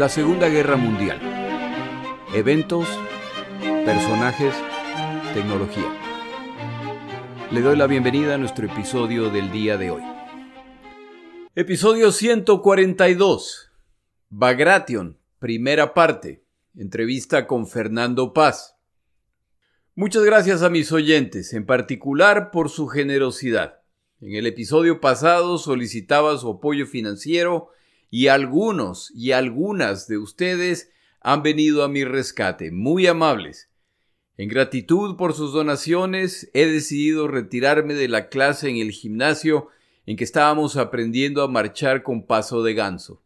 La Segunda Guerra Mundial. Eventos, personajes, tecnología. Le doy la bienvenida a nuestro episodio del día de hoy. Episodio 142. Bagration, primera parte. Entrevista con Fernando Paz. Muchas gracias a mis oyentes, en particular por su generosidad. En el episodio pasado solicitaba su apoyo financiero y algunos y algunas de ustedes han venido a mi rescate, muy amables. En gratitud por sus donaciones, he decidido retirarme de la clase en el gimnasio en que estábamos aprendiendo a marchar con paso de ganso.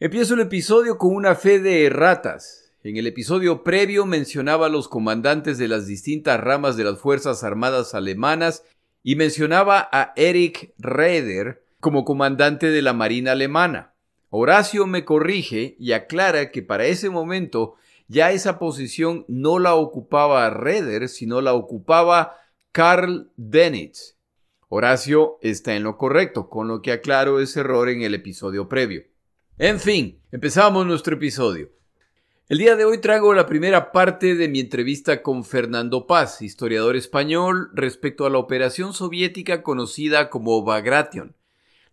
Empiezo el episodio con una fe de erratas. En el episodio previo mencionaba a los comandantes de las distintas ramas de las Fuerzas Armadas alemanas y mencionaba a Erich Raeder, como comandante de la Marina alemana. Horacio me corrige y aclara que para ese momento ya esa posición no la ocupaba Reder, sino la ocupaba Karl Denitz. Horacio está en lo correcto, con lo que aclaro ese error en el episodio previo. En fin, empezamos nuestro episodio. El día de hoy traigo la primera parte de mi entrevista con Fernando Paz, historiador español, respecto a la operación soviética conocida como Bagration,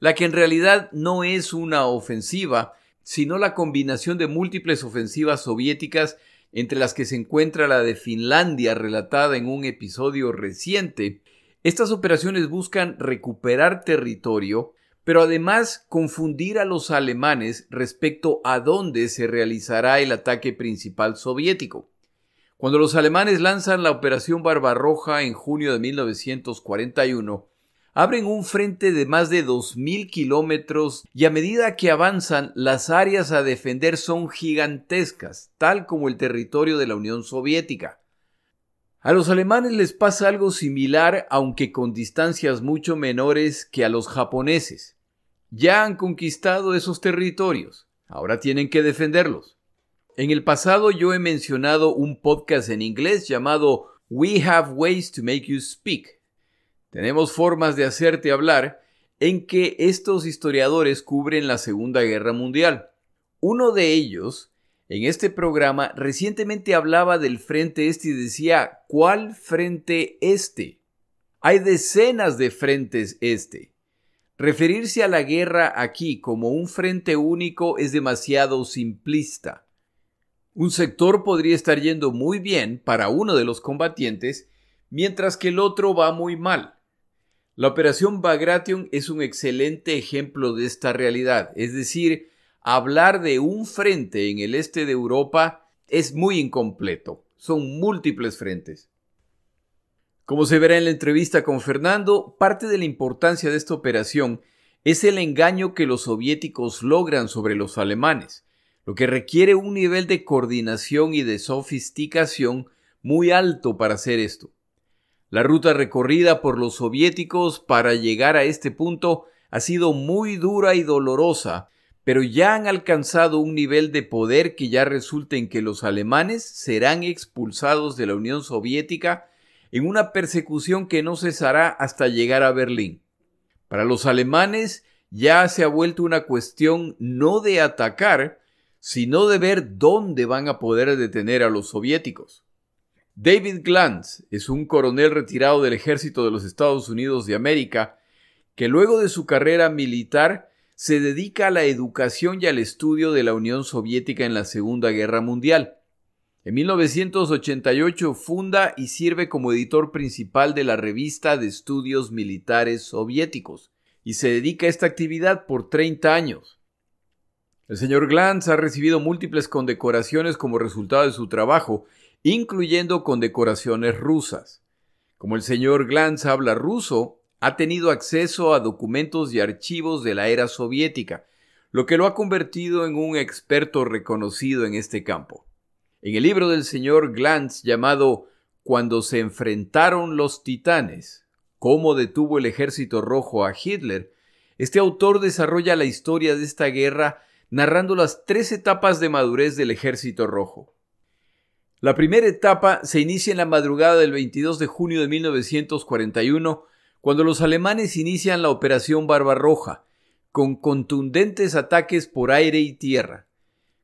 la que en realidad no es una ofensiva, sino la combinación de múltiples ofensivas soviéticas entre las que se encuentra la de Finlandia relatada en un episodio reciente. Estas operaciones buscan recuperar territorio, pero además confundir a los alemanes respecto a dónde se realizará el ataque principal soviético. Cuando los alemanes lanzan la Operación Barbarroja en junio de 1941, abren un frente de más de 2.000 kilómetros y a medida que avanzan las áreas a defender son gigantescas, tal como el territorio de la Unión Soviética. A los alemanes les pasa algo similar, aunque con distancias mucho menores que a los japoneses. Ya han conquistado esos territorios, ahora tienen que defenderlos. En el pasado yo he mencionado un podcast en inglés llamado We Have Ways to Make You Speak, tenemos formas de hacerte hablar en que estos historiadores cubren la Segunda Guerra Mundial. Uno de ellos, en este programa, recientemente hablaba del Frente Este y decía, ¿cuál Frente Este? Hay decenas de frentes este. Referirse a la guerra aquí como un frente único es demasiado simplista. Un sector podría estar yendo muy bien para uno de los combatientes, mientras que el otro va muy mal. La operación Bagration es un excelente ejemplo de esta realidad, es decir, hablar de un frente en el este de Europa es muy incompleto, son múltiples frentes. Como se verá en la entrevista con Fernando, parte de la importancia de esta operación es el engaño que los soviéticos logran sobre los alemanes, lo que requiere un nivel de coordinación y de sofisticación muy alto para hacer esto. La ruta recorrida por los soviéticos para llegar a este punto ha sido muy dura y dolorosa, pero ya han alcanzado un nivel de poder que ya resulta en que los alemanes serán expulsados de la Unión Soviética en una persecución que no cesará hasta llegar a Berlín. Para los alemanes ya se ha vuelto una cuestión no de atacar, sino de ver dónde van a poder detener a los soviéticos. David Glantz es un coronel retirado del ejército de los Estados Unidos de América que luego de su carrera militar se dedica a la educación y al estudio de la Unión Soviética en la Segunda Guerra Mundial. En 1988 funda y sirve como editor principal de la revista de estudios militares soviéticos y se dedica a esta actividad por 30 años. El señor Glantz ha recibido múltiples condecoraciones como resultado de su trabajo incluyendo condecoraciones rusas. Como el señor Glantz habla ruso, ha tenido acceso a documentos y archivos de la era soviética, lo que lo ha convertido en un experto reconocido en este campo. En el libro del señor Glantz llamado Cuando se enfrentaron los titanes, cómo detuvo el ejército rojo a Hitler, este autor desarrolla la historia de esta guerra narrando las tres etapas de madurez del ejército rojo. La primera etapa se inicia en la madrugada del 22 de junio de 1941, cuando los alemanes inician la Operación Barbarroja, con contundentes ataques por aire y tierra.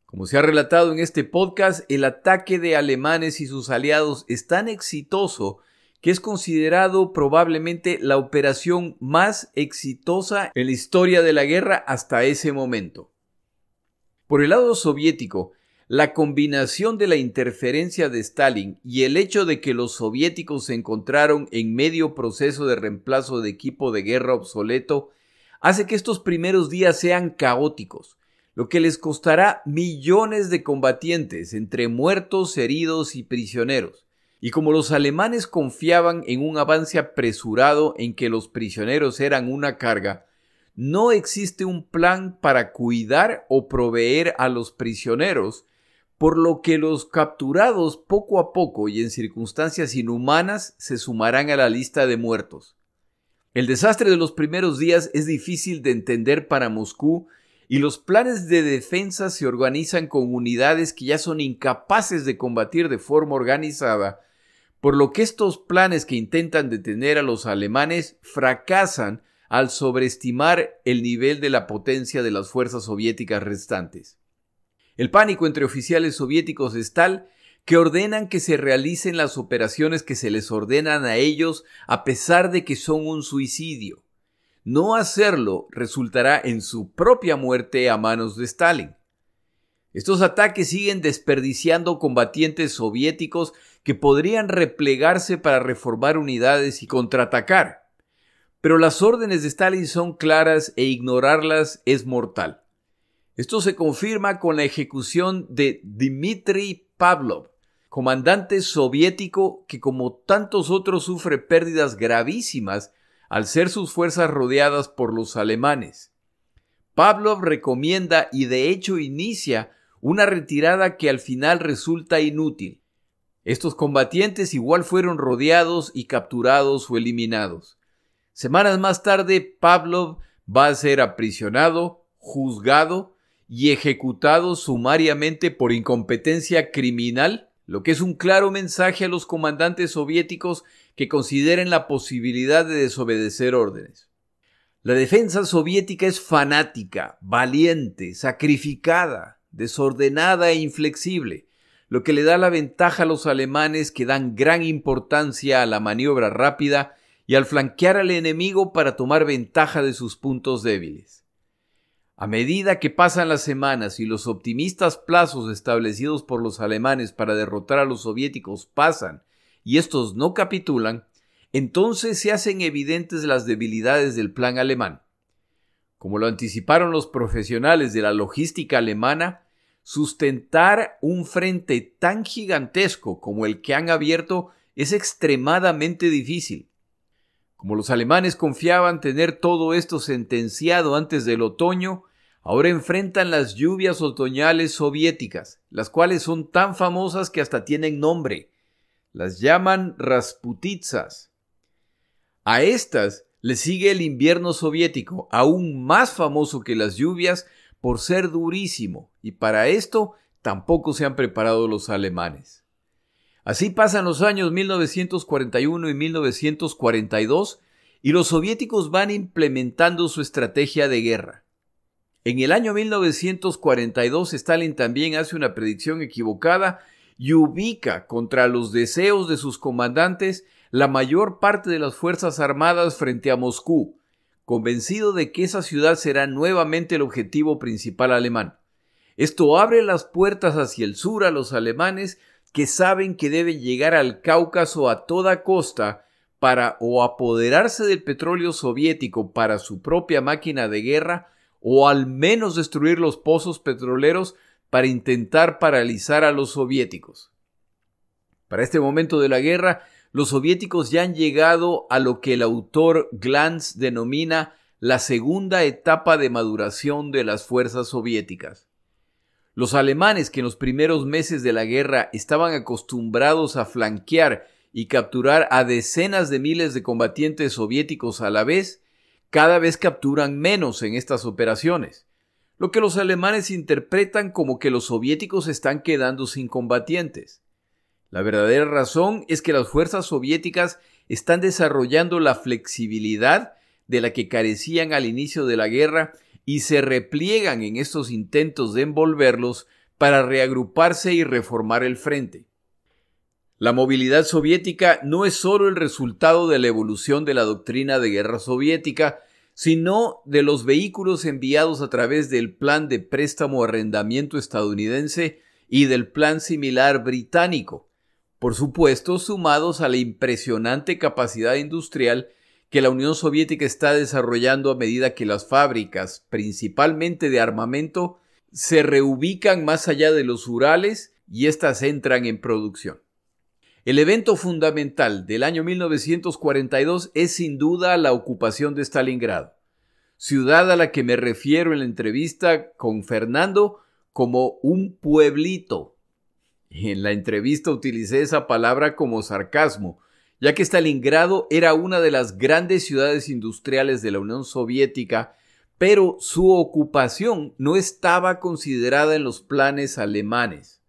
Como se ha relatado en este podcast, el ataque de alemanes y sus aliados es tan exitoso que es considerado probablemente la operación más exitosa en la historia de la guerra hasta ese momento. Por el lado soviético, la combinación de la interferencia de Stalin y el hecho de que los soviéticos se encontraron en medio proceso de reemplazo de equipo de guerra obsoleto hace que estos primeros días sean caóticos, lo que les costará millones de combatientes entre muertos, heridos y prisioneros. Y como los alemanes confiaban en un avance apresurado en que los prisioneros eran una carga, no existe un plan para cuidar o proveer a los prisioneros por lo que los capturados poco a poco y en circunstancias inhumanas se sumarán a la lista de muertos. El desastre de los primeros días es difícil de entender para Moscú y los planes de defensa se organizan con unidades que ya son incapaces de combatir de forma organizada, por lo que estos planes que intentan detener a los alemanes fracasan al sobreestimar el nivel de la potencia de las fuerzas soviéticas restantes. El pánico entre oficiales soviéticos es tal que ordenan que se realicen las operaciones que se les ordenan a ellos a pesar de que son un suicidio. No hacerlo resultará en su propia muerte a manos de Stalin. Estos ataques siguen desperdiciando combatientes soviéticos que podrían replegarse para reformar unidades y contraatacar. Pero las órdenes de Stalin son claras e ignorarlas es mortal. Esto se confirma con la ejecución de Dmitry Pavlov, comandante soviético que como tantos otros sufre pérdidas gravísimas al ser sus fuerzas rodeadas por los alemanes. Pavlov recomienda y de hecho inicia una retirada que al final resulta inútil. Estos combatientes igual fueron rodeados y capturados o eliminados. Semanas más tarde, Pavlov va a ser aprisionado, juzgado y ejecutado sumariamente por incompetencia criminal, lo que es un claro mensaje a los comandantes soviéticos que consideren la posibilidad de desobedecer órdenes. La defensa soviética es fanática, valiente, sacrificada, desordenada e inflexible, lo que le da la ventaja a los alemanes que dan gran importancia a la maniobra rápida y al flanquear al enemigo para tomar ventaja de sus puntos débiles. A medida que pasan las semanas y los optimistas plazos establecidos por los alemanes para derrotar a los soviéticos pasan y estos no capitulan, entonces se hacen evidentes las debilidades del plan alemán. Como lo anticiparon los profesionales de la logística alemana, sustentar un frente tan gigantesco como el que han abierto es extremadamente difícil. Como los alemanes confiaban tener todo esto sentenciado antes del otoño, ahora enfrentan las lluvias otoñales soviéticas, las cuales son tan famosas que hasta tienen nombre. Las llaman Rasputitsas. A estas le sigue el invierno soviético, aún más famoso que las lluvias por ser durísimo, y para esto tampoco se han preparado los alemanes. Así pasan los años 1941 y 1942 y los soviéticos van implementando su estrategia de guerra. En el año 1942 Stalin también hace una predicción equivocada y ubica contra los deseos de sus comandantes la mayor parte de las Fuerzas Armadas frente a Moscú, convencido de que esa ciudad será nuevamente el objetivo principal alemán. Esto abre las puertas hacia el sur a los alemanes que saben que deben llegar al Cáucaso a toda costa para o apoderarse del petróleo soviético para su propia máquina de guerra o al menos destruir los pozos petroleros para intentar paralizar a los soviéticos. Para este momento de la guerra, los soviéticos ya han llegado a lo que el autor Glantz denomina la segunda etapa de maduración de las fuerzas soviéticas. Los alemanes que en los primeros meses de la guerra estaban acostumbrados a flanquear y capturar a decenas de miles de combatientes soviéticos a la vez, cada vez capturan menos en estas operaciones, lo que los alemanes interpretan como que los soviéticos están quedando sin combatientes. La verdadera razón es que las fuerzas soviéticas están desarrollando la flexibilidad de la que carecían al inicio de la guerra y se repliegan en estos intentos de envolverlos para reagruparse y reformar el frente. La movilidad soviética no es solo el resultado de la evolución de la doctrina de guerra soviética, sino de los vehículos enviados a través del plan de préstamo arrendamiento estadounidense y del plan similar británico, por supuesto sumados a la impresionante capacidad industrial que la Unión Soviética está desarrollando a medida que las fábricas, principalmente de armamento, se reubican más allá de los Urales y éstas entran en producción. El evento fundamental del año 1942 es sin duda la ocupación de Stalingrado, ciudad a la que me refiero en la entrevista con Fernando como un pueblito. En la entrevista utilicé esa palabra como sarcasmo, ya que Stalingrado era una de las grandes ciudades industriales de la Unión Soviética pero su ocupación no estaba considerada en los planes alemanes.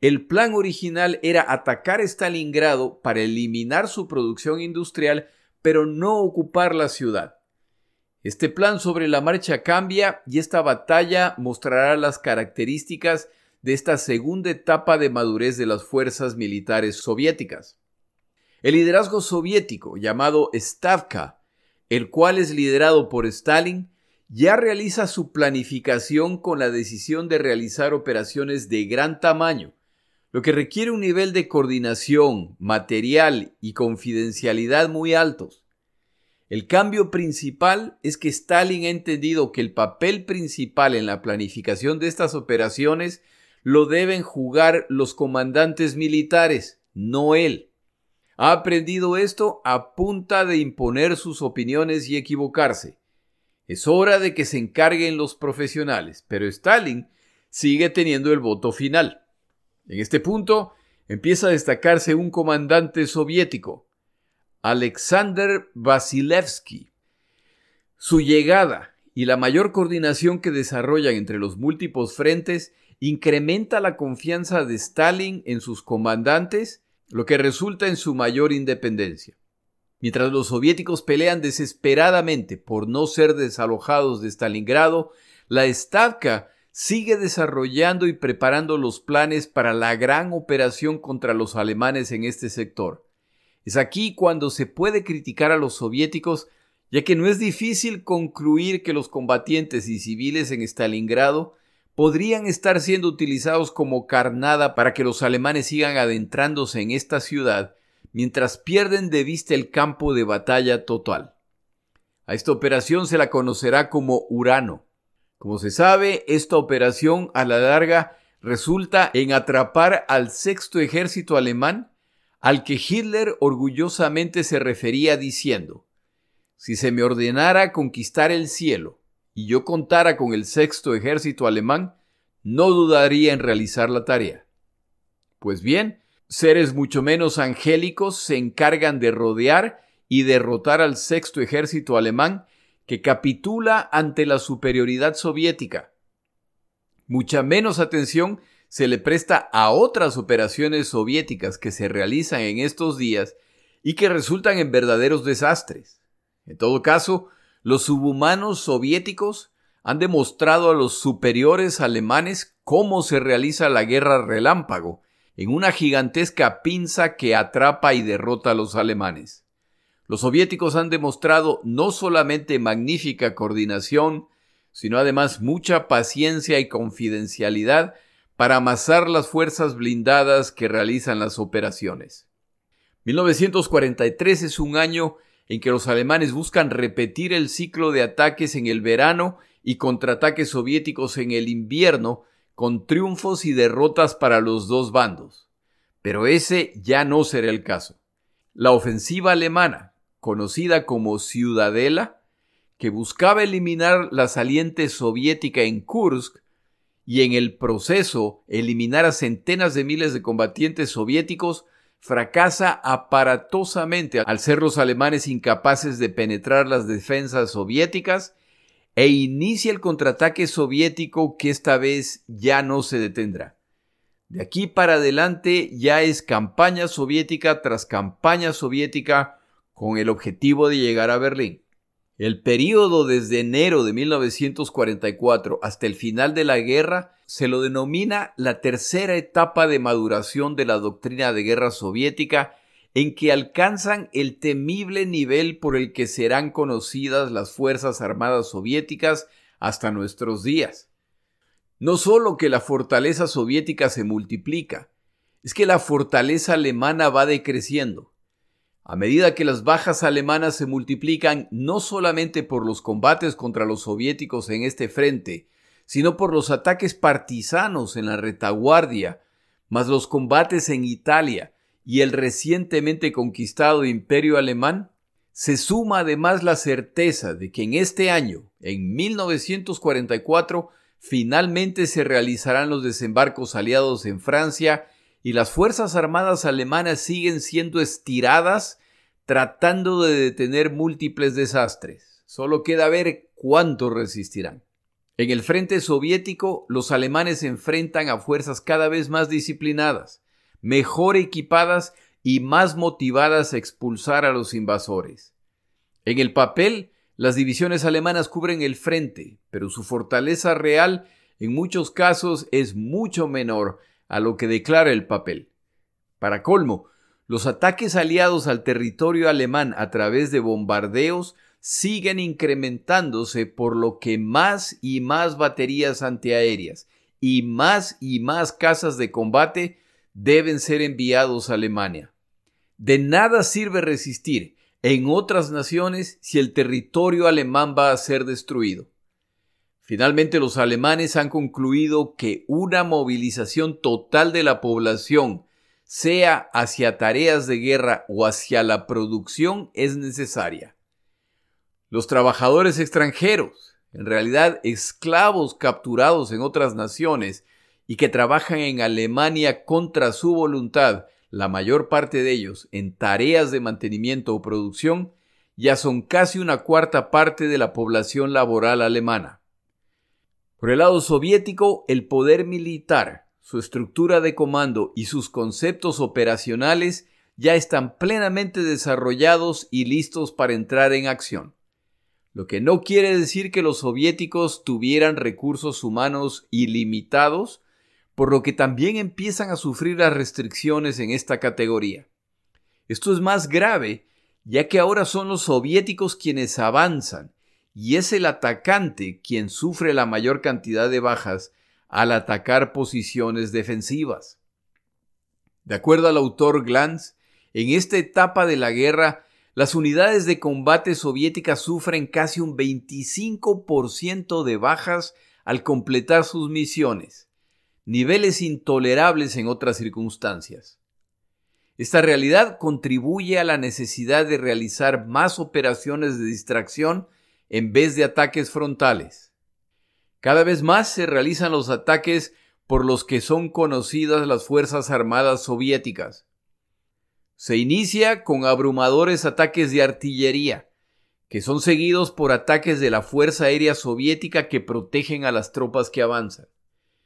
El plan original era atacar Stalingrado para eliminar su producción industrial, pero no ocupar la ciudad. Este plan sobre la marcha cambia y esta batalla mostrará las características de esta segunda etapa de madurez de las fuerzas militares soviéticas. El liderazgo soviético, llamado Stavka, el cual es liderado por Stalin, ya realiza su planificación con la decisión de realizar operaciones de gran tamaño, lo que requiere un nivel de coordinación, material y confidencialidad muy altos. El cambio principal es que Stalin ha entendido que el papel principal en la planificación de estas operaciones lo deben jugar los comandantes militares, no él. Ha aprendido esto a punta de imponer sus opiniones y equivocarse. Es hora de que se encarguen los profesionales, pero Stalin sigue teniendo el voto final. En este punto empieza a destacarse un comandante soviético, Alexander Vasilevsky. Su llegada y la mayor coordinación que desarrollan entre los múltiples frentes incrementa la confianza de Stalin en sus comandantes, lo que resulta en su mayor independencia. Mientras los soviéticos pelean desesperadamente por no ser desalojados de Stalingrado, la Stavka sigue desarrollando y preparando los planes para la gran operación contra los alemanes en este sector. Es aquí cuando se puede criticar a los soviéticos, ya que no es difícil concluir que los combatientes y civiles en Stalingrado podrían estar siendo utilizados como carnada para que los alemanes sigan adentrándose en esta ciudad mientras pierden de vista el campo de batalla total. A esta operación se la conocerá como Urano. Como se sabe, esta operación a la larga resulta en atrapar al sexto ejército alemán al que Hitler orgullosamente se refería diciendo, si se me ordenara conquistar el cielo y yo contara con el sexto ejército alemán, no dudaría en realizar la tarea. Pues bien, Seres mucho menos angélicos se encargan de rodear y derrotar al sexto ejército alemán que capitula ante la superioridad soviética. Mucha menos atención se le presta a otras operaciones soviéticas que se realizan en estos días y que resultan en verdaderos desastres. En todo caso, los subhumanos soviéticos han demostrado a los superiores alemanes cómo se realiza la guerra relámpago en una gigantesca pinza que atrapa y derrota a los alemanes. Los soviéticos han demostrado no solamente magnífica coordinación, sino además mucha paciencia y confidencialidad para amasar las fuerzas blindadas que realizan las operaciones. 1943 es un año en que los alemanes buscan repetir el ciclo de ataques en el verano y contraataques soviéticos en el invierno con triunfos y derrotas para los dos bandos. Pero ese ya no será el caso. La ofensiva alemana, conocida como Ciudadela, que buscaba eliminar la saliente soviética en Kursk y en el proceso eliminar a centenas de miles de combatientes soviéticos, fracasa aparatosamente al ser los alemanes incapaces de penetrar las defensas soviéticas e inicia el contraataque soviético que esta vez ya no se detendrá. De aquí para adelante ya es campaña soviética tras campaña soviética con el objetivo de llegar a Berlín. El período desde enero de 1944 hasta el final de la guerra se lo denomina la tercera etapa de maduración de la doctrina de guerra soviética en que alcanzan el temible nivel por el que serán conocidas las Fuerzas Armadas soviéticas hasta nuestros días. No solo que la fortaleza soviética se multiplica, es que la fortaleza alemana va decreciendo. A medida que las bajas alemanas se multiplican no solamente por los combates contra los soviéticos en este frente, sino por los ataques partisanos en la retaguardia, más los combates en Italia y el recientemente conquistado imperio alemán, se suma además la certeza de que en este año, en 1944, finalmente se realizarán los desembarcos aliados en Francia y las Fuerzas Armadas alemanas siguen siendo estiradas tratando de detener múltiples desastres. Solo queda ver cuánto resistirán. En el frente soviético, los alemanes se enfrentan a fuerzas cada vez más disciplinadas, mejor equipadas y más motivadas a expulsar a los invasores. En el papel, las divisiones alemanas cubren el frente, pero su fortaleza real en muchos casos es mucho menor a lo que declara el papel. Para colmo, los ataques aliados al territorio alemán a través de bombardeos siguen incrementándose por lo que más y más baterías antiaéreas y más y más casas de combate deben ser enviados a Alemania. De nada sirve resistir en otras naciones si el territorio alemán va a ser destruido. Finalmente los alemanes han concluido que una movilización total de la población, sea hacia tareas de guerra o hacia la producción, es necesaria. Los trabajadores extranjeros, en realidad esclavos capturados en otras naciones y que trabajan en Alemania contra su voluntad, la mayor parte de ellos en tareas de mantenimiento o producción, ya son casi una cuarta parte de la población laboral alemana. Por el lado soviético, el poder militar, su estructura de comando y sus conceptos operacionales ya están plenamente desarrollados y listos para entrar en acción. Lo que no quiere decir que los soviéticos tuvieran recursos humanos ilimitados, por lo que también empiezan a sufrir las restricciones en esta categoría. Esto es más grave, ya que ahora son los soviéticos quienes avanzan y es el atacante quien sufre la mayor cantidad de bajas al atacar posiciones defensivas. De acuerdo al autor Glantz, en esta etapa de la guerra, las unidades de combate soviéticas sufren casi un 25% de bajas al completar sus misiones, niveles intolerables en otras circunstancias. Esta realidad contribuye a la necesidad de realizar más operaciones de distracción en vez de ataques frontales. Cada vez más se realizan los ataques por los que son conocidas las Fuerzas Armadas soviéticas. Se inicia con abrumadores ataques de artillería, que son seguidos por ataques de la Fuerza Aérea Soviética que protegen a las tropas que avanzan.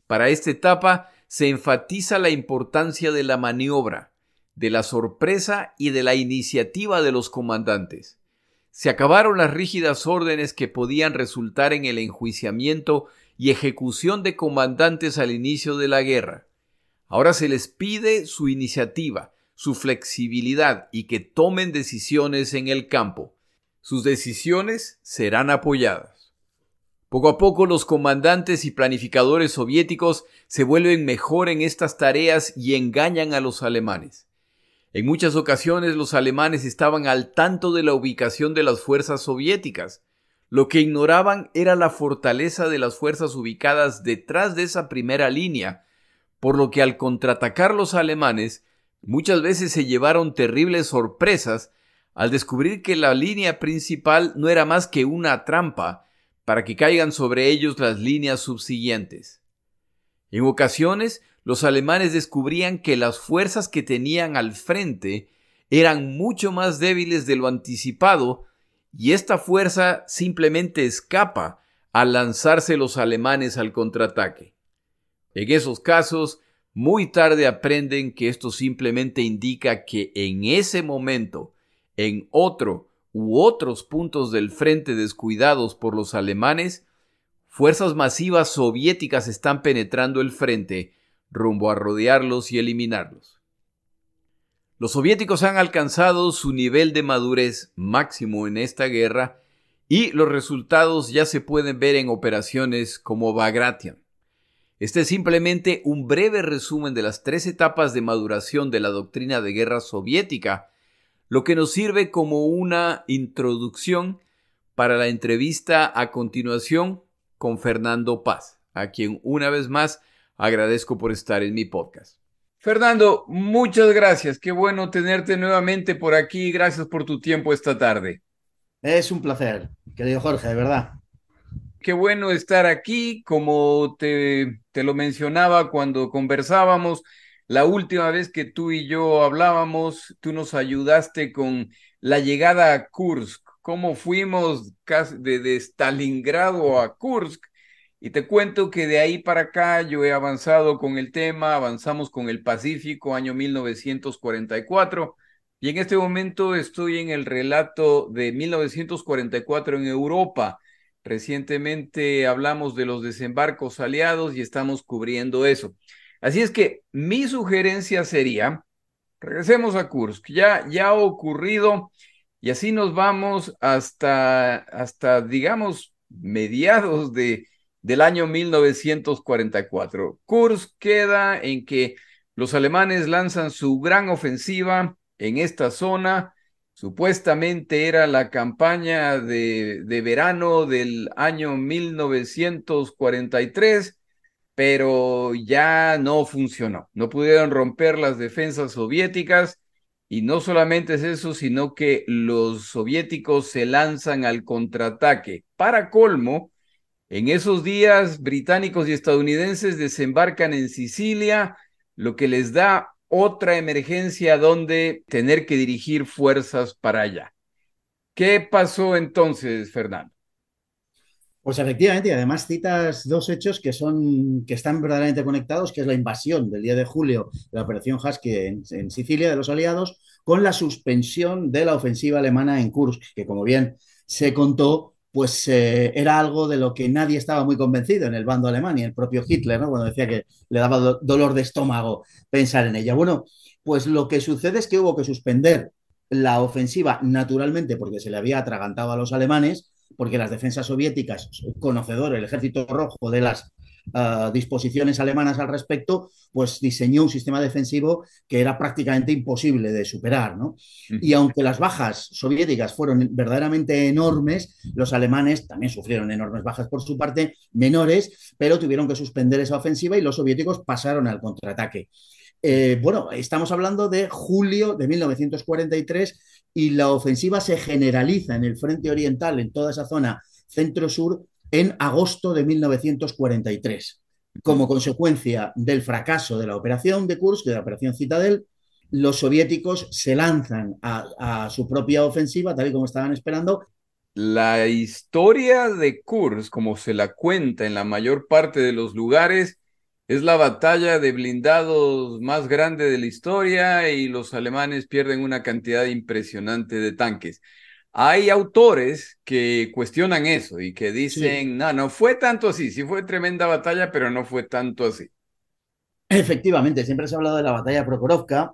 Para esta etapa se enfatiza la importancia de la maniobra, de la sorpresa y de la iniciativa de los comandantes. Se acabaron las rígidas órdenes que podían resultar en el enjuiciamiento y ejecución de comandantes al inicio de la guerra. Ahora se les pide su iniciativa, su flexibilidad y que tomen decisiones en el campo. Sus decisiones serán apoyadas. Poco a poco los comandantes y planificadores soviéticos se vuelven mejor en estas tareas y engañan a los alemanes. En muchas ocasiones los alemanes estaban al tanto de la ubicación de las fuerzas soviéticas. Lo que ignoraban era la fortaleza de las fuerzas ubicadas detrás de esa primera línea, por lo que al contraatacar los alemanes muchas veces se llevaron terribles sorpresas al descubrir que la línea principal no era más que una trampa para que caigan sobre ellos las líneas subsiguientes. En ocasiones los alemanes descubrían que las fuerzas que tenían al frente eran mucho más débiles de lo anticipado y esta fuerza simplemente escapa al lanzarse los alemanes al contraataque. En esos casos, muy tarde aprenden que esto simplemente indica que en ese momento, en otro u otros puntos del frente descuidados por los alemanes, fuerzas masivas soviéticas están penetrando el frente rumbo a rodearlos y eliminarlos. Los soviéticos han alcanzado su nivel de madurez máximo en esta guerra y los resultados ya se pueden ver en operaciones como Bagration. Este es simplemente un breve resumen de las tres etapas de maduración de la doctrina de guerra soviética, lo que nos sirve como una introducción para la entrevista a continuación con Fernando Paz, a quien una vez más agradezco por estar en mi podcast. Fernando, muchas gracias. Qué bueno tenerte nuevamente por aquí. Gracias por tu tiempo esta tarde. Es un placer, querido Jorge, de verdad. Qué bueno estar aquí. Como te, te lo mencionaba cuando conversábamos, la última vez que tú y yo hablábamos, tú nos ayudaste con la llegada a Kursk. Cómo fuimos de, de Stalingrado a Kursk y te cuento que de ahí para acá yo he avanzado con el tema, avanzamos con el Pacífico, año 1944, y en este momento estoy en el relato de 1944 en Europa. Recientemente hablamos de los desembarcos aliados y estamos cubriendo eso. Así es que mi sugerencia sería, regresemos a Kursk, ya, ya ha ocurrido y así nos vamos hasta, hasta digamos, mediados de del año 1944. Kursk queda en que los alemanes lanzan su gran ofensiva en esta zona. Supuestamente era la campaña de, de verano del año 1943, pero ya no funcionó. No pudieron romper las defensas soviéticas y no solamente es eso, sino que los soviéticos se lanzan al contraataque. Para colmo, en esos días, británicos y estadounidenses desembarcan en Sicilia, lo que les da otra emergencia donde tener que dirigir fuerzas para allá. ¿Qué pasó entonces, Fernando? Pues efectivamente, y además citas dos hechos que son que están verdaderamente conectados, que es la invasión del día de julio de la operación Husky en, en, Sicilia de los aliados, con la suspensión de la ofensiva alemana en Kursk, que como bien se contó, pues eh, era algo de lo que nadie estaba muy convencido en el bando alemán y el propio Hitler, ¿no? Cuando decía que le daba do dolor de estómago pensar en ella. Bueno, pues lo que sucede es que hubo que suspender la ofensiva naturalmente porque se le había atragantado a los alemanes, porque las defensas soviéticas, conocedor, el ejército rojo de las uh, disposiciones alemanas al respecto, pues diseñó un sistema defensivo que era prácticamente imposible de superar. ¿no? Y aunque las bajas soviéticas fueron verdaderamente enormes, los alemanes también sufrieron enormes bajas por su parte, menores, pero tuvieron que suspender esa ofensiva y los soviéticos pasaron al contraataque. Eh, bueno, estamos hablando de julio de 1943 y la ofensiva se generaliza en el frente oriental, en toda esa zona centro-sur, en agosto de 1943. Como consecuencia del fracaso de la operación de Kursk, de la operación Citadel, los soviéticos se lanzan a, a, su propia ofensiva, tal y como estaban esperando. La historia de Kursk, como se la cuenta en la mayor parte de los lugares, es la batalla de blindados más grande de la historia y los alemanes pierden una cantidad impresionante de tanques hay autores que cuestionan eso y que dicen, sí. no, no fue tanto así, sí fue tremenda batalla, pero no fue tanto así. Efectivamente, siempre se ha hablado de la batalla Prokhorovka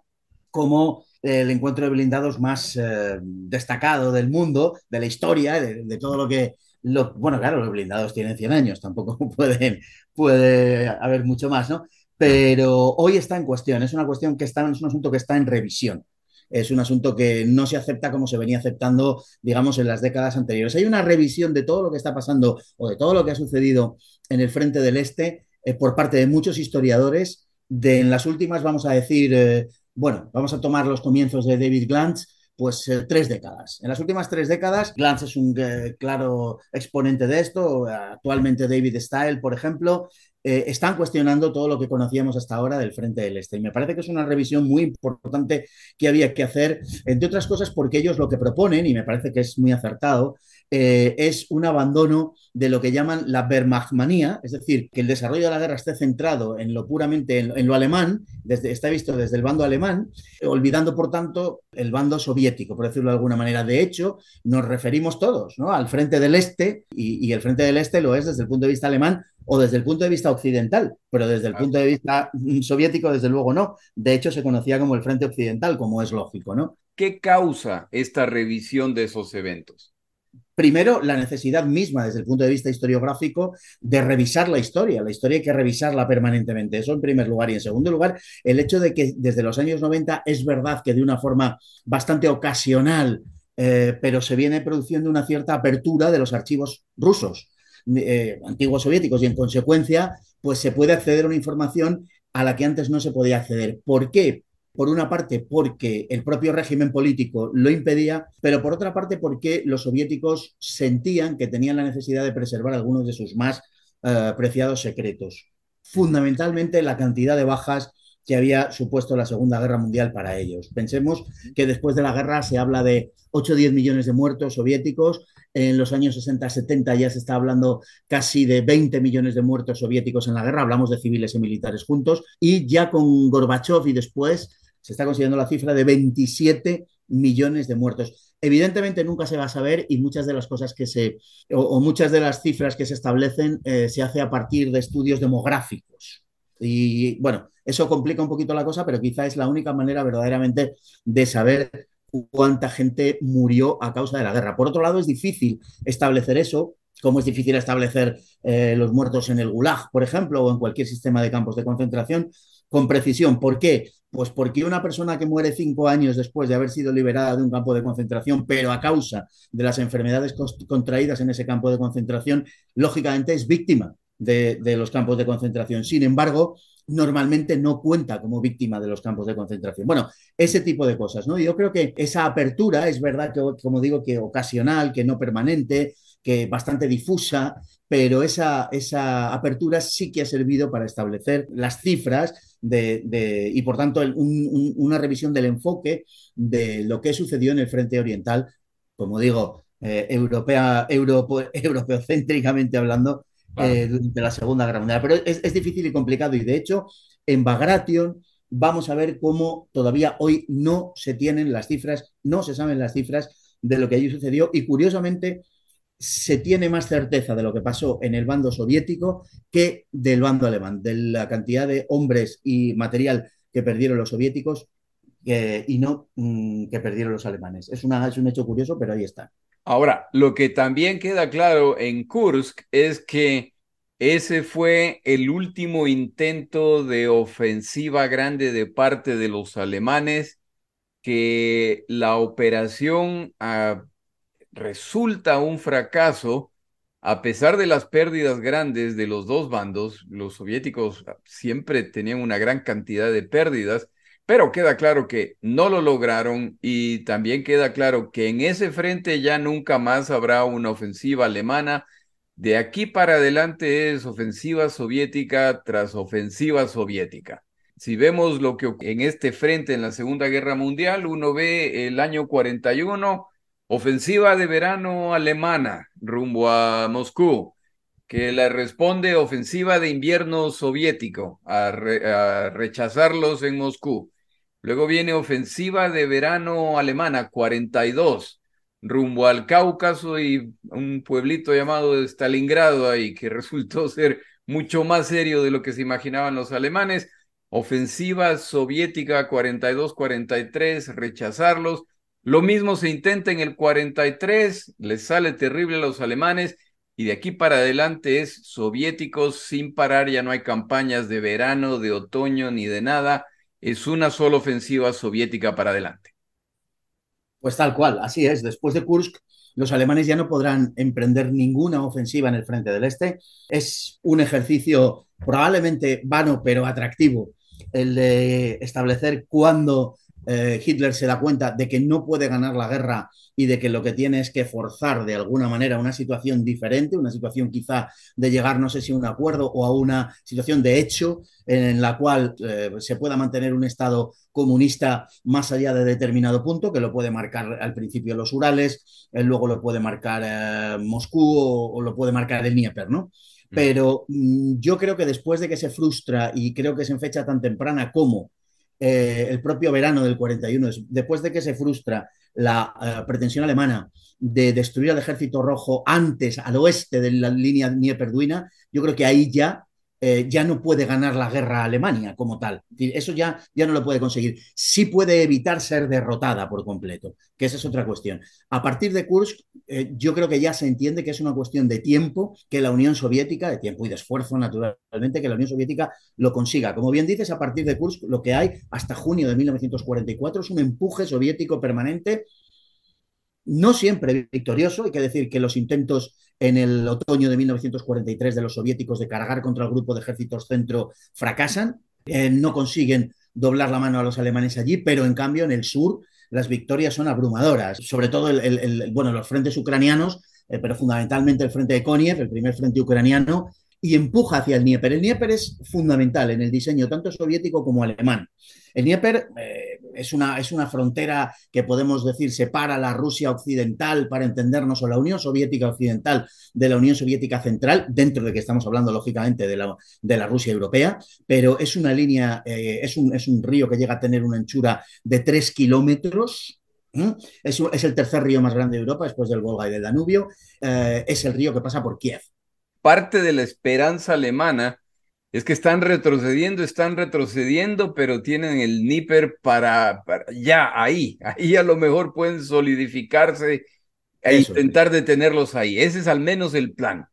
como el encuentro de blindados más eh, destacado del mundo, de la historia, de, de todo lo que... Lo, bueno, claro, los blindados tienen 100 años, tampoco pueden, puede haber mucho más, ¿no? Pero hoy está en cuestión, es una cuestión que está, es un asunto que está en revisión es un asunto que no se acepta como se venía aceptando, digamos, en las décadas anteriores. Hay una revisión de todo lo que está pasando o de todo lo que ha sucedido en el frente del Este eh, por parte de muchos historiadores. De en las últimas, vamos a decir, eh, bueno, vamos a tomar los comienzos de David Glantz, pues eh, tres décadas. En las últimas tres décadas, Glantz es un eh, claro exponente de esto. Actualmente David Style, por ejemplo, eh, están cuestionando todo lo que conocíamos hasta ahora del Frente del Este. Y me parece que es una revisión muy importante que había que hacer, entre otras cosas porque ellos lo que proponen, y me parece que es muy acertado, eh, es un abandono de lo que llaman la Wehrmachtmanía, es decir, que el desarrollo de la guerra esté centrado en lo puramente en, en lo alemán, desde, está visto desde el bando alemán, olvidando por tanto el bando soviético, por decirlo de alguna manera. De hecho, nos referimos todos ¿no? al frente del este y, y el frente del este lo es desde el punto de vista alemán o desde el punto de vista occidental, pero desde el punto de vista soviético, desde luego no. De hecho, se conocía como el Frente Occidental, como es lógico, ¿no? ¿Qué causa esta revisión de esos eventos? Primero, la necesidad misma desde el punto de vista historiográfico de revisar la historia. La historia hay que revisarla permanentemente. Eso en primer lugar. Y en segundo lugar, el hecho de que desde los años 90 es verdad que de una forma bastante ocasional, eh, pero se viene produciendo una cierta apertura de los archivos rusos eh, antiguos soviéticos y en consecuencia, pues se puede acceder a una información a la que antes no se podía acceder. ¿Por qué? Por una parte, porque el propio régimen político lo impedía, pero por otra parte, porque los soviéticos sentían que tenían la necesidad de preservar algunos de sus más uh, preciados secretos. Fundamentalmente la cantidad de bajas que había supuesto la Segunda Guerra Mundial para ellos. Pensemos que después de la guerra se habla de 8 o 10 millones de muertos soviéticos, en los años 60-70 ya se está hablando casi de 20 millones de muertos soviéticos en la guerra, hablamos de civiles y militares juntos, y ya con Gorbachev y después se está consiguiendo la cifra de 27 millones de muertos. Evidentemente nunca se va a saber y muchas de las cosas que se, o, muchas de las cifras que se establecen eh, se hace a partir de estudios demográficos. Y bueno, eso complica un poquito la cosa, pero quizá es la única manera verdaderamente de saber cuánta gente murió a causa de la guerra. Por otro lado, es difícil establecer eso, como es difícil establecer eh, los muertos en el Gulag, por ejemplo, o en cualquier sistema de campos de concentración, con precisión. ¿Por qué? Pues porque una persona que muere cinco años después de haber sido liberada de un campo de concentración, pero a causa de las enfermedades contraídas en ese campo de concentración, lógicamente es víctima de, de los campos de concentración. Sin embargo, normalmente no cuenta como víctima de los campos de concentración. Bueno, ese tipo de cosas, ¿no? Yo creo que esa apertura es verdad que, como digo, que ocasional, que no permanente, que bastante difusa, pero esa, esa apertura sí que ha servido para establecer las cifras de, de, y, por tanto, una revisión del enfoque de lo que sucedió en el Frente Oriental, como digo, eh, europea, europo, europeocéntricamente hablando, eh, durante la Segunda Guerra Mundial. Pero es, es, difícil y complicado y de hecho en Bagration vamos a ver cómo todavía hoy no se tienen las cifras, no se saben las cifras de lo que allí sucedió y curiosamente se tiene más certeza de lo que pasó en el bando soviético que del bando alemán, de la cantidad de hombres y material que perdieron los soviéticos eh, y no mmm, que perdieron los alemanes. Es, una, es un hecho curioso, pero ahí está. Ahora, lo que también queda claro en Kursk es que ese fue el último intento de ofensiva grande de parte de los alemanes, que la operación uh, resulta un fracaso a pesar de las pérdidas grandes de los dos bandos. Los soviéticos siempre tenían una gran cantidad de pérdidas pero queda claro que no lo lograron y también queda claro que en ese frente ya nunca más habrá una ofensiva alemana. De aquí para adelante es ofensiva soviética tras ofensiva soviética. Si vemos lo que en este frente en la Segunda Guerra Mundial, uno ve el año 41, ofensiva de verano alemana rumbo a Moscú, que le responde ofensiva de invierno soviético a, a rechazarlos en Moscú. Luego viene ofensiva de verano alemana, 42, rumbo al Cáucaso y un pueblito llamado Stalingrado ahí, que resultó ser mucho más serio de lo que se imaginaban los alemanes. Ofensiva soviética 42-43, rechazarlos. Lo mismo se intenta en el 43, les sale terrible a los alemanes y de aquí para adelante es soviéticos sin parar, ya no hay campañas de verano, de otoño ni de nada es una sola ofensiva soviética para adelante. Pues tal cual, así es. Después de Kursk, los alemanes ya no podrán emprender ninguna ofensiva en el frente del este. Es un ejercicio probablemente vano, pero atractivo, el de establecer cuándo eh, Hitler se da cuenta de que no puede ganar la guerra y de que lo que tiene es que forzar de alguna manera una situación diferente, una situación quizá de llegar, no sé si a un acuerdo o a una situación de hecho en la cual eh, se pueda mantener un Estado comunista más allá de determinado punto, que lo puede marcar al principio los Urales, eh, luego lo puede marcar eh, Moscú o, o, lo puede marcar el Dnieper, ¿no? Mm. Pero mmm, yo creo que después de que se frustra, y creo que es en fecha tan temprana como eh, el propio verano del 41, después de que se frustra la uh, pretensión alemana de destruir al ejército rojo antes, al oeste de la línea Dnieper-Duina, yo creo que ahí ya eh, ya no puede ganar la guerra a Alemania como tal. Eso ya, ya no lo puede conseguir. Sí puede evitar ser derrotada por completo, que esa es otra cuestión. A partir de Kursk, eh, yo creo que ya se entiende que es una cuestión de tiempo que la Unión Soviética, de tiempo y de esfuerzo naturalmente, que la Unión Soviética lo consiga. Como bien dices, a partir de Kursk, lo que hay hasta junio de 1944 es un empuje soviético permanente no siempre victorioso, hay que decir que los intentos en el otoño de 1943 de los soviéticos de cargar contra el grupo de ejércitos centro fracasan, eh, no consiguen doblar la mano a los alemanes allí, pero en cambio en el sur las victorias son abrumadoras, sobre todo el, el, los frentes ucranianos, eh, pero fundamentalmente el frente de Koniev, el primer frente ucraniano, y empuja hacia el Dnieper. El Dnieper es fundamental en el diseño tanto soviético como alemán. El Dnieper eh, es, una, es una frontera que podemos decir separa la Rusia occidental, para entendernos, o la Unión Soviética occidental de la Unión Soviética central, dentro de que estamos hablando lógicamente de la, de la Rusia europea, pero es una línea, eh, es, un, es un río que llega a tener una anchura de tres kilómetros, es, es, el tercer río más grande de Europa después del Volga y del Danubio. Eh, es el río que pasa por Kiev parte de la esperanza alemana es que están retrocediendo, están retrocediendo, pero tienen el Níper para, para, ya ahí, ahí a lo mejor pueden solidificarse e Eso intentar detenerlos ahí. Ese es al menos el plan.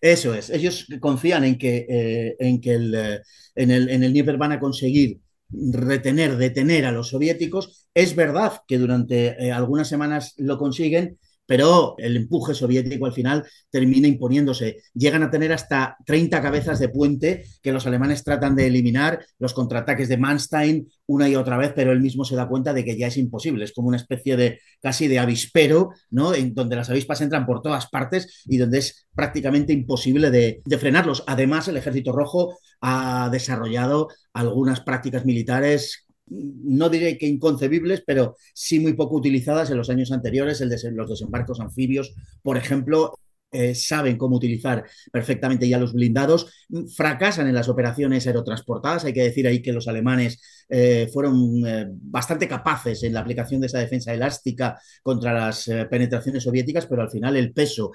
Eso es, ellos confían en que, eh, en, que el, eh, en, el, en el Níper van a conseguir retener, detener a los soviéticos. Es verdad que durante eh, algunas semanas lo consiguen, pero el empuje soviético al final termina imponiéndose. Llegan a tener hasta 30 cabezas de puente que los alemanes tratan de eliminar, los contraataques de Manstein una y otra vez, pero él mismo se da cuenta de que ya es imposible. Es como una especie de casi de avispero, ¿no? En donde las avispas entran por todas partes y donde es prácticamente imposible de, de frenarlos. Además, el Ejército Rojo ha desarrollado algunas prácticas militares no diré que inconcebibles, pero sí muy poco utilizadas en los años anteriores, los desembarcos anfibios, por ejemplo, eh, saben cómo utilizar perfectamente ya los blindados, fracasan en las operaciones aerotransportadas, hay que decir ahí que los alemanes eh, fueron eh, bastante capaces en la aplicación de esa defensa elástica contra las penetraciones soviéticas, pero al final el peso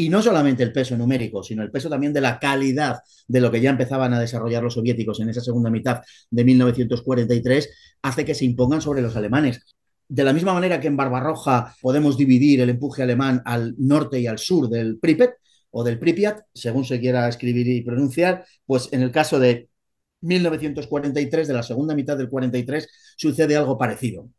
y no solamente el peso numérico, sino el peso también de la calidad de lo que ya empezaban a desarrollar los soviéticos en esa segunda mitad de 1943, hace que se impongan sobre los alemanes. De la misma manera que en Barbarroja podemos dividir el empuje alemán al norte y al sur del Pripet o del Pripyat, según se quiera escribir y pronunciar, pues en el caso de 1943, de la segunda mitad del 43, sucede algo parecido.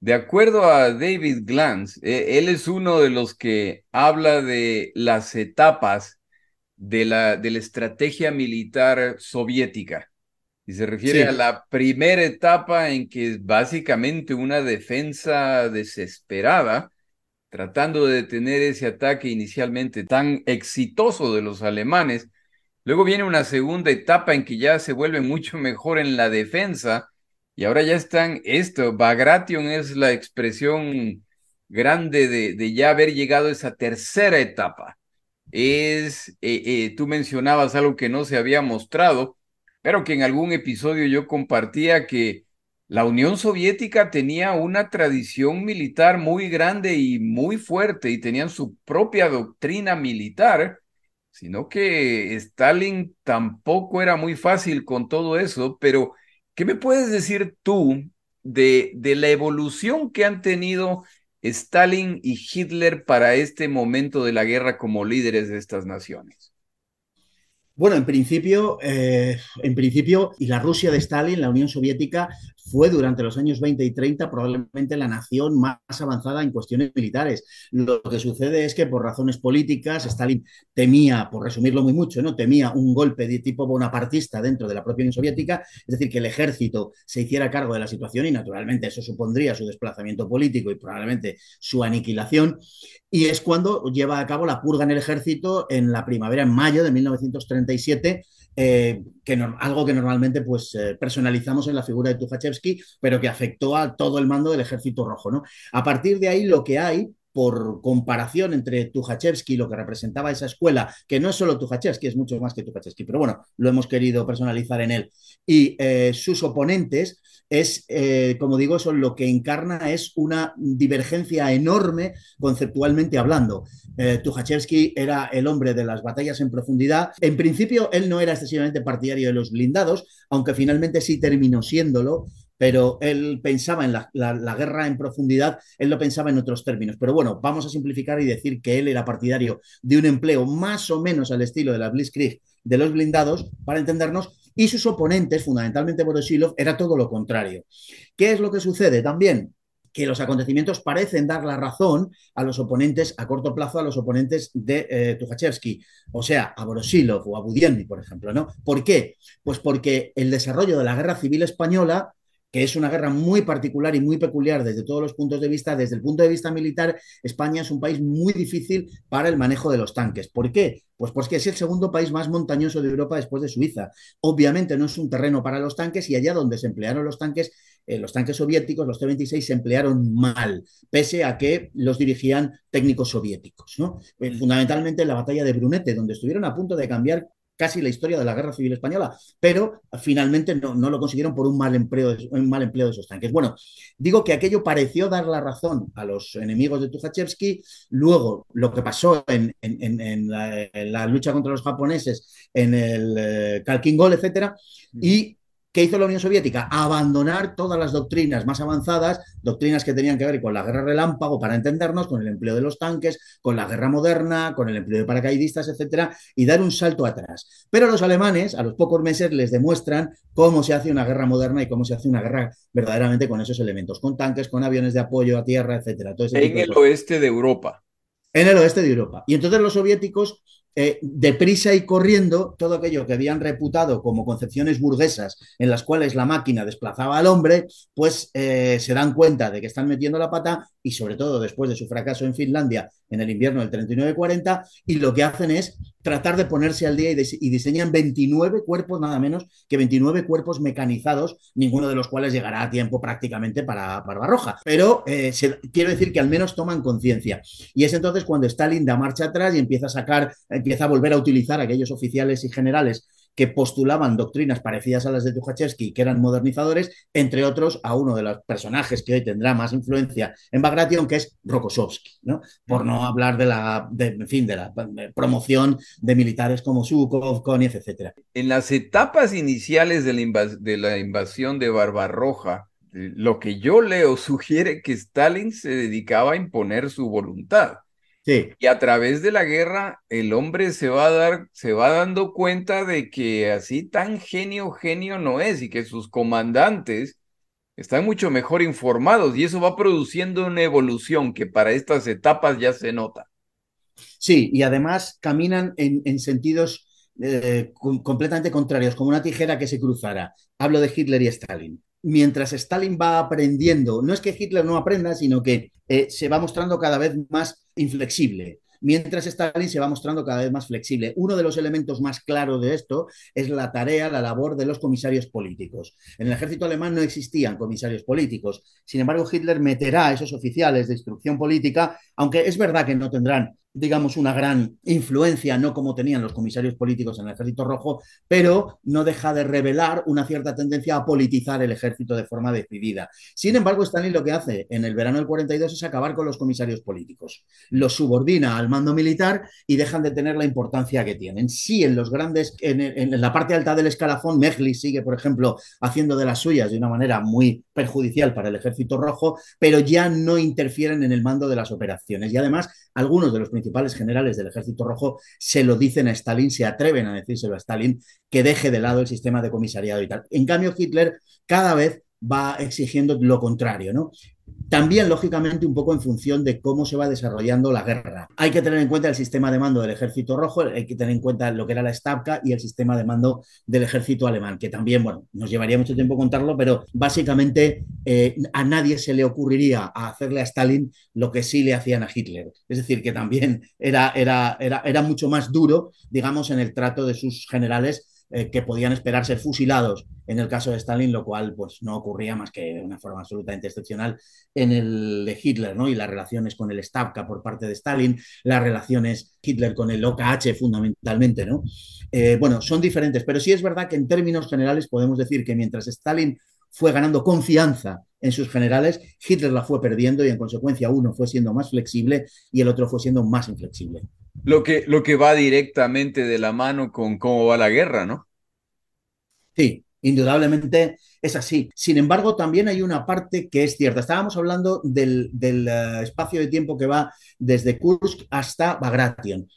De acuerdo a David Glantz, eh, él es uno de los que habla de las etapas de la, de la estrategia militar soviética. Y se refiere sí. a la primera etapa en que es básicamente una defensa desesperada, tratando de detener ese ataque inicialmente tan exitoso de los alemanes. Luego viene una segunda etapa en que ya se vuelve mucho mejor en la defensa y ahora ya están, esto, Bagration es la expresión grande de, ya haber llegado a esa tercera etapa. Es, eh, eh, tú mencionabas algo que no se había mostrado, pero que en algún episodio yo compartía que la Unión Soviética tenía una tradición militar muy grande y muy fuerte y tenían su propia doctrina militar, sino que Stalin tampoco era muy fácil con todo eso, pero ¿Qué me puedes decir tú de, de la evolución que han tenido Stalin y Hitler para este momento de la guerra como líderes de estas naciones? Bueno, en principio, eh, en principio, y la Rusia de Stalin, la Unión Soviética, fue durante los años 20 y 30 probablemente la nación más avanzada en cuestiones militares. Lo que sucede es que por razones políticas Stalin temía, por resumirlo muy mucho, ¿no? temía un golpe de tipo bonapartista dentro de la propia Unión Soviética, es decir, que el ejército se hiciera cargo de la situación y naturalmente eso supondría su desplazamiento político y probablemente su aniquilación. Y es cuando lleva a cabo la purga en el ejército en la primavera, en mayo de 1937, eh, que algo que normalmente pues, eh, personalizamos en la figura de Tukhachevsky, pero que afectó a todo el mando del ejército rojo. ¿no? A partir de ahí lo que hay por comparación entre Tukhachevsky y lo que representaba esa escuela, que no es solo Tukhachevsky, es mucho más que Tukhachevsky, pero bueno, lo hemos querido personalizar en él, y eh, sus oponentes, es, eh, como digo, eso lo que encarna es una divergencia enorme conceptualmente hablando. Eh, era el hombre de las batallas en profundidad. En principio, él no era excesivamente partidario de los blindados, aunque finalmente sí terminó siéndolo pero él pensaba en la, la, guerra en profundidad, él lo pensaba en otros términos. Pero bueno, vamos a simplificar y decir que él era partidario de un empleo más o menos al estilo de la Blitzkrieg de los blindados, para entendernos, y sus oponentes, fundamentalmente Voroshilov, era todo lo contrario. ¿Qué es lo que sucede? También que los acontecimientos parecen dar la razón a los oponentes a corto plazo, a los oponentes de eh, Tukhachevsky, o sea, a Voroshilov o a Budienny, por ejemplo, ¿no? ¿Por qué? Pues porque el desarrollo de la guerra civil española que es una guerra muy particular y muy peculiar desde todos los puntos de vista. Desde el punto de vista militar, España es un país muy difícil para el manejo de los tanques. ¿Por qué? Pues porque es el segundo país más montañoso de Europa después de Suiza. Obviamente no es un terreno para los tanques y allá donde se emplearon los tanques, eh, los tanques soviéticos, los T-26, se emplearon mal, pese a que los dirigían técnicos soviéticos. ¿no? Eh, fundamentalmente en la batalla de Brunete, donde estuvieron a punto de cambiar casi la historia de la Guerra Civil Española, pero finalmente no, lo consiguieron por un mal, empleo de, un mal empleo de esos tanques. Bueno, digo que aquello pareció dar la razón a los enemigos de Tukhachevsky, luego lo que pasó en, la, lucha contra los japoneses, en el eh, Kalkingol, etcétera, y ¿Qué hizo la Unión Soviética? Abandonar todas las doctrinas más avanzadas, doctrinas que tenían que ver con la guerra relámpago, para entendernos, con el empleo de los tanques, con la guerra moderna, con el empleo de paracaidistas, etcétera, y dar un salto atrás. Pero los alemanes, a los pocos meses, les demuestran cómo se hace una guerra moderna y cómo se hace una guerra verdaderamente con esos elementos, con tanques, con aviones de apoyo a tierra, etcétera. en el oeste de Europa. En el oeste de Europa. Y entonces los soviéticos eh, deprisa y corriendo todo aquello que habían reputado como concepciones burguesas en las cuales la máquina desplazaba al hombre, pues eh, se dan cuenta de que están metiendo la pata y sobre todo después de su fracaso en Finlandia en el invierno del 39-40 y lo que hacen es tratar de ponerse al día y, diseñan 29 cuerpos, nada menos que 29 cuerpos mecanizados, ninguno de los cuales llegará a tiempo prácticamente para Barbarroja. Pero eh, quiero decir que al menos toman conciencia. Y es entonces cuando Stalin da marcha atrás y empieza a sacar empieza a volver a utilizar aquellos oficiales y generales que postulaban doctrinas parecidas a las de Tukhachevsky, que eran modernizadores, entre otros a uno de los personajes que hoy tendrá más influencia en Bagration, que es Rokossovsky, ¿no? por no hablar de la, en fin, de la promoción de militares como Zhukov, Konev, etc. En las etapas iniciales de la, de la invasión de Barbarroja, lo que yo leo sugiere que Stalin se dedicaba a imponer su voluntad. Y a través de la guerra, el hombre se va a dar, se va dando cuenta de que así tan genio, genio no es, y que sus comandantes están mucho mejor informados, y eso va produciendo una evolución que para estas etapas ya se nota. Sí, y además caminan en, sentidos eh, completamente contrarios, como una tijera que se cruzara. Hablo de Hitler y Stalin mientras Stalin va aprendiendo, no es que Hitler no aprenda, sino que eh, se va mostrando cada vez más inflexible mientras Stalin se va mostrando cada vez más flexible. Uno de los elementos más claros de esto es la tarea, la labor de los comisarios políticos. En el ejército alemán no existían comisarios políticos. Sin embargo, Hitler meterá a esos oficiales de instrucción política, aunque es verdad que no tendrán digamos, una gran influencia, no como tenían los comisarios políticos en el Ejército Rojo, pero no deja de revelar una cierta tendencia a politizar el ejército de forma decidida. Sin embargo, Stalin lo que hace en el verano del 42 es acabar con los comisarios políticos. Los subordina al mando militar y dejan de tener la importancia que tienen. Sí, en los grandes, en, la parte alta del escalafón, Mejli sigue, por ejemplo, haciendo de las suyas de una manera muy perjudicial para el Ejército Rojo, pero ya no interfieren en el mando de las operaciones. Y además, algunos de los principales generales del Ejército Rojo se lo dicen a Stalin, se atreven a decírselo a Stalin, que deje de lado el sistema de comisariado y tal. En cambio, Hitler cada vez va exigiendo lo contrario, ¿no? También, lógicamente, un poco en función de cómo se va desarrollando la guerra. Hay que tener en cuenta el sistema de mando del ejército rojo, hay que tener en cuenta lo que era la Stavka y el sistema de mando del ejército alemán, que también, bueno, nos llevaría mucho tiempo contarlo, pero básicamente eh, a nadie se le ocurriría hacerle a Stalin lo que sí le hacían a Hitler. Es decir, que también era, era, era, era mucho más duro, digamos, en el trato de sus generales eh, que podían esperar ser fusilados en el caso de Stalin, lo cual pues, no ocurría más que de una forma absolutamente excepcional en el de Hitler, ¿no? Y las relaciones con el Stavka por parte de Stalin, las relaciones Hitler con el OKH fundamentalmente, ¿no? Eh, bueno, son diferentes, pero sí es verdad que en términos generales podemos decir que mientras Stalin fue ganando confianza en sus generales, Hitler la fue perdiendo y en consecuencia uno fue siendo más flexible y el otro fue siendo más inflexible. Lo que, lo que va directamente de la mano con cómo va la guerra, ¿no? Sí, indudablemente es así. Sin embargo, también hay una parte que es cierta. Estábamos hablando del, del uh, espacio de tiempo que va desde Kursk hasta Bagration.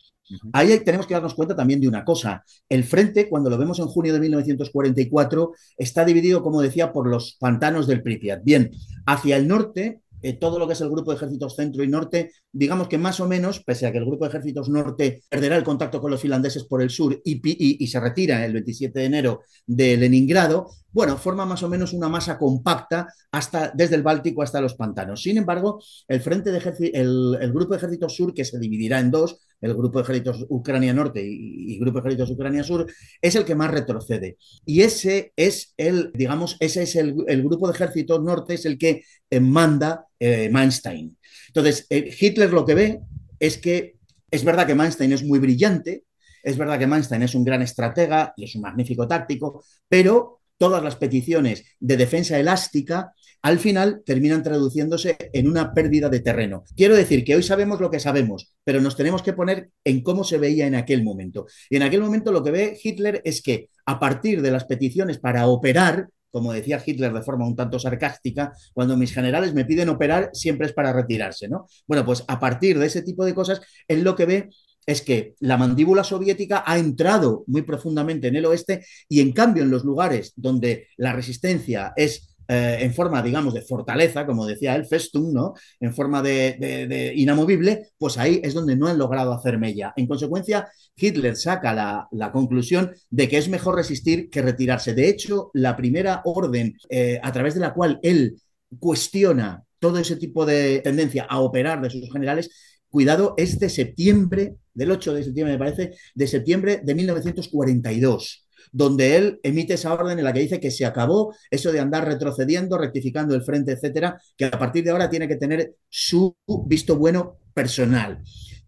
Ahí tenemos que darnos cuenta también de una cosa. El frente, cuando lo vemos en junio de 1944, está dividido, como decía, por los pantanos del Pripyat. Bien, hacia el norte eh, todo lo que es el grupo de ejércitos centro y norte, digamos que más o menos, pese a que el grupo de ejércitos norte perderá el contacto con los finlandeses por el sur y, y, se retira el 27 de enero de Leningrado, bueno, forma más o menos una masa compacta hasta, desde el Báltico hasta los pantanos. Sin embargo, el, frente de el, el grupo ejércitos sur, que se dividirá en dos, el grupo de ejércitos Ucrania Norte y, y, grupo ejércitos Ucrania Sur, es el que más retrocede. Y ese es el, digamos, ese es el, el grupo de ejércitos norte, es el que eh, manda eh, Manstein. Entonces, eh, Hitler lo que ve es que es verdad que Manstein es muy brillante, es verdad que Manstein es un gran estratega y es un magnífico táctico, pero todas las peticiones de defensa elástica al final terminan traduciéndose en una pérdida de terreno. Quiero decir que hoy sabemos lo que sabemos, pero nos tenemos que poner en cómo se veía en aquel momento. Y en aquel momento lo que ve Hitler es que a partir de las peticiones para operar, como decía Hitler de forma un tanto sarcástica, cuando mis generales me piden operar, siempre es para retirarse, ¿no? Bueno, pues a partir de ese tipo de cosas, él lo que ve es que la mandíbula soviética ha entrado muy profundamente en el oeste y en cambio en los lugares donde la resistencia es eh, en forma, digamos, de fortaleza, como decía él, Festum, ¿no? En forma de, inamovible, pues ahí es donde no han logrado hacer mella. En consecuencia, Hitler saca la, la conclusión de que es mejor resistir que retirarse. De hecho, la primera orden eh, a través de la cual él cuestiona todo ese tipo de tendencia a operar de sus generales, cuidado, es de septiembre, del 8 de septiembre me parece, de septiembre de 1942 donde él emite esa orden en la que dice que se acabó eso de andar retrocediendo, rectificando el frente, etcétera, que a partir de ahora tiene que tener su visto bueno personal.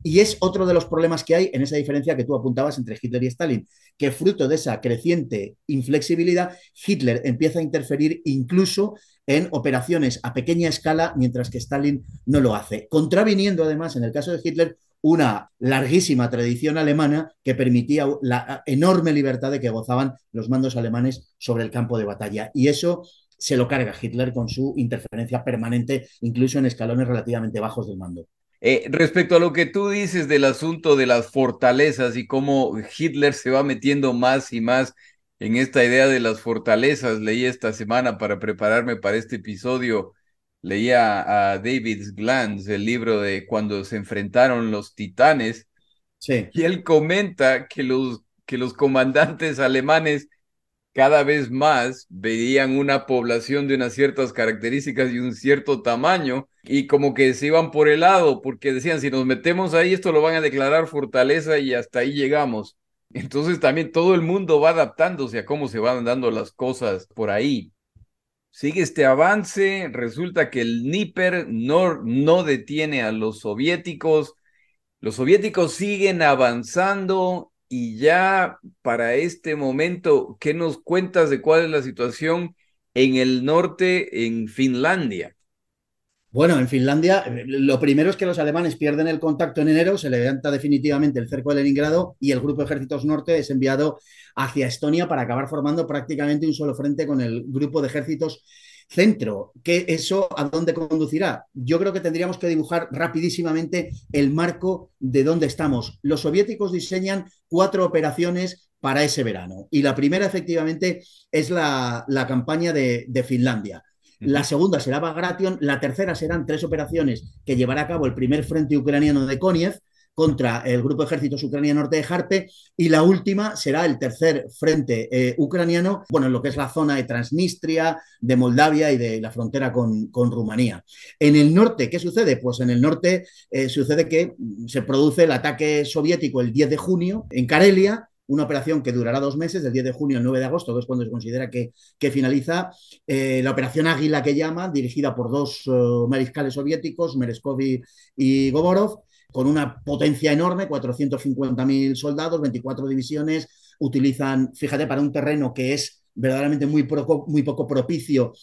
Y es otro de los problemas que hay en esa diferencia que tú apuntabas entre Hitler y Stalin, que fruto de esa creciente inflexibilidad, Hitler empieza a interferir incluso en operaciones a pequeña escala, mientras que Stalin no lo hace, contraviniendo además, en el caso de Hitler, una larguísima tradición alemana que permitía la enorme libertad de que gozaban los mandos alemanes sobre el campo de batalla. Y eso se lo carga Hitler con su interferencia permanente, incluso en escalones relativamente bajos del mando. Eh, respecto a lo que tú dices del asunto de las fortalezas y cómo Hitler se va metiendo más y más en esta idea de las fortalezas, leí esta semana para prepararme para este episodio leía a David Glantz el libro de cuando se enfrentaron los titanes, sí. y él comenta que los, que los comandantes alemanes cada vez más veían una población de unas ciertas características y un cierto tamaño y como que se iban por el lado porque decían si nos metemos ahí esto lo van a declarar fortaleza y hasta ahí llegamos. Entonces también todo el mundo va adaptándose a cómo se van dando las cosas por ahí sigue este avance, resulta que el Níper no, no detiene a los soviéticos, los soviéticos siguen avanzando y ya para este momento, ¿qué nos cuentas de cuál es la situación en el norte, en Finlandia? Bueno, en Finlandia, lo primero es que los alemanes pierden el contacto en enero, se levanta definitivamente el cerco de Leningrado y el grupo de ejércitos norte es enviado hacia Estonia para acabar formando prácticamente un solo frente con el grupo de ejércitos centro. ¿Qué eso a dónde conducirá? Yo creo que tendríamos que dibujar rapidísimamente el marco de dónde estamos. Los soviéticos diseñan cuatro operaciones para ese verano. Y la primera, efectivamente, es la, campaña de, Finlandia. La segunda será Bagration, la tercera serán tres operaciones que llevará a cabo el primer frente ucraniano de Koniev, contra el Grupo de Ejércitos Ucrania Norte de Harpe y la última será el tercer frente eh, ucraniano, bueno, en lo que es la zona de Transnistria, de Moldavia y de la frontera con, Rumanía. En el norte, ¿qué sucede? Pues en el norte eh, sucede que se produce el ataque soviético el 10 de junio en Karelia, una operación que durará dos meses, del 10 de junio al 9 de agosto, que es cuando se considera que, finaliza, eh, la operación Águila que llama, dirigida por dos mariscales soviéticos, Mereskov y Goborov, con una potencia enorme, 450.000 soldados, 24 divisiones, utilizan, fíjate, para un terreno que es verdaderamente muy poco, propicio,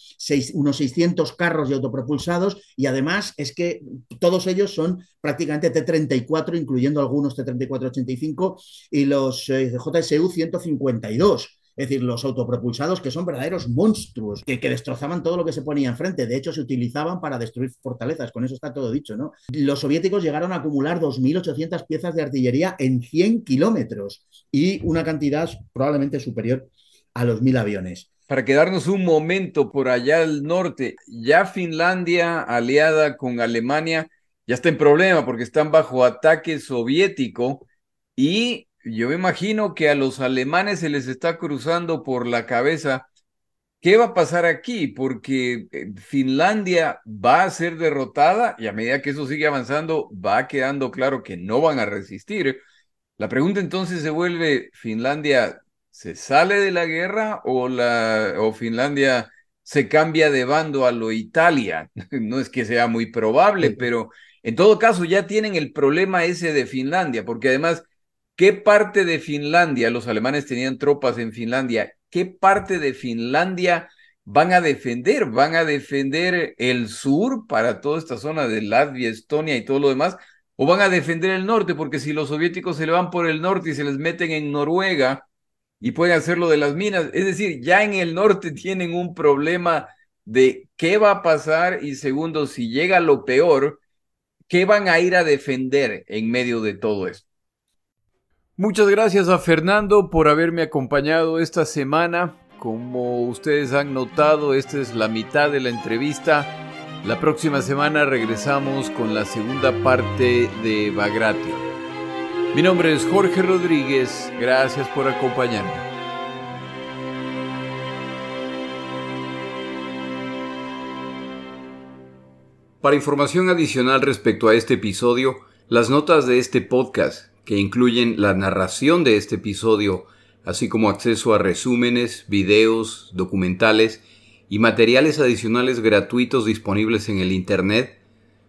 unos 600 carros y autopropulsados, y además es que todos ellos son prácticamente T-34, incluyendo algunos T-34-85 y los eh, JSU 152 es decir, los autopropulsados que son verdaderos monstruos, que, destrozaban todo lo que se ponía enfrente. De hecho, se utilizaban para destruir fortalezas, con eso está todo dicho, ¿no? Los soviéticos llegaron a acumular 2.800 piezas de artillería en 100 kilómetros y una cantidad probablemente superior a los 1.000 aviones. Para quedarnos un momento por allá al norte, ya Finlandia, aliada con Alemania, ya está en problema porque están bajo ataque soviético y yo me imagino que a los alemanes se les está cruzando por la cabeza qué va a pasar aquí, porque eh, Finlandia va a ser derrotada y a medida que eso sigue avanzando va quedando claro que no van a resistir. La pregunta entonces se vuelve, ¿Finlandia se sale de la guerra o, la, o Finlandia se cambia de bando a lo Italia? No es que sea muy probable, pero en todo caso ya tienen el problema ese de Finlandia, porque además ¿Qué parte de Finlandia, los alemanes tenían tropas en Finlandia, qué parte de Finlandia van a defender? ¿Van a defender el sur para toda esta zona de Latvia, Estonia y todo lo demás? ¿O van a defender el norte? Porque si los soviéticos se le van por el norte y se les meten en Noruega y pueden hacerlo de las minas, es decir, ya en el norte tienen un problema de qué va a pasar y segundo, si llega lo peor, ¿qué van a ir a defender en medio de todo esto? Muchas gracias a Fernando por haberme acompañado esta semana. Como ustedes han notado, esta es la mitad de la entrevista. La próxima semana regresamos con la segunda parte de Bagratio. Mi nombre es Jorge Rodríguez. Gracias por acompañarme. Para información adicional respecto a este episodio, las notas de este podcast que incluyen la narración de este episodio, así como acceso a resúmenes, videos, documentales y materiales adicionales gratuitos disponibles en el Internet,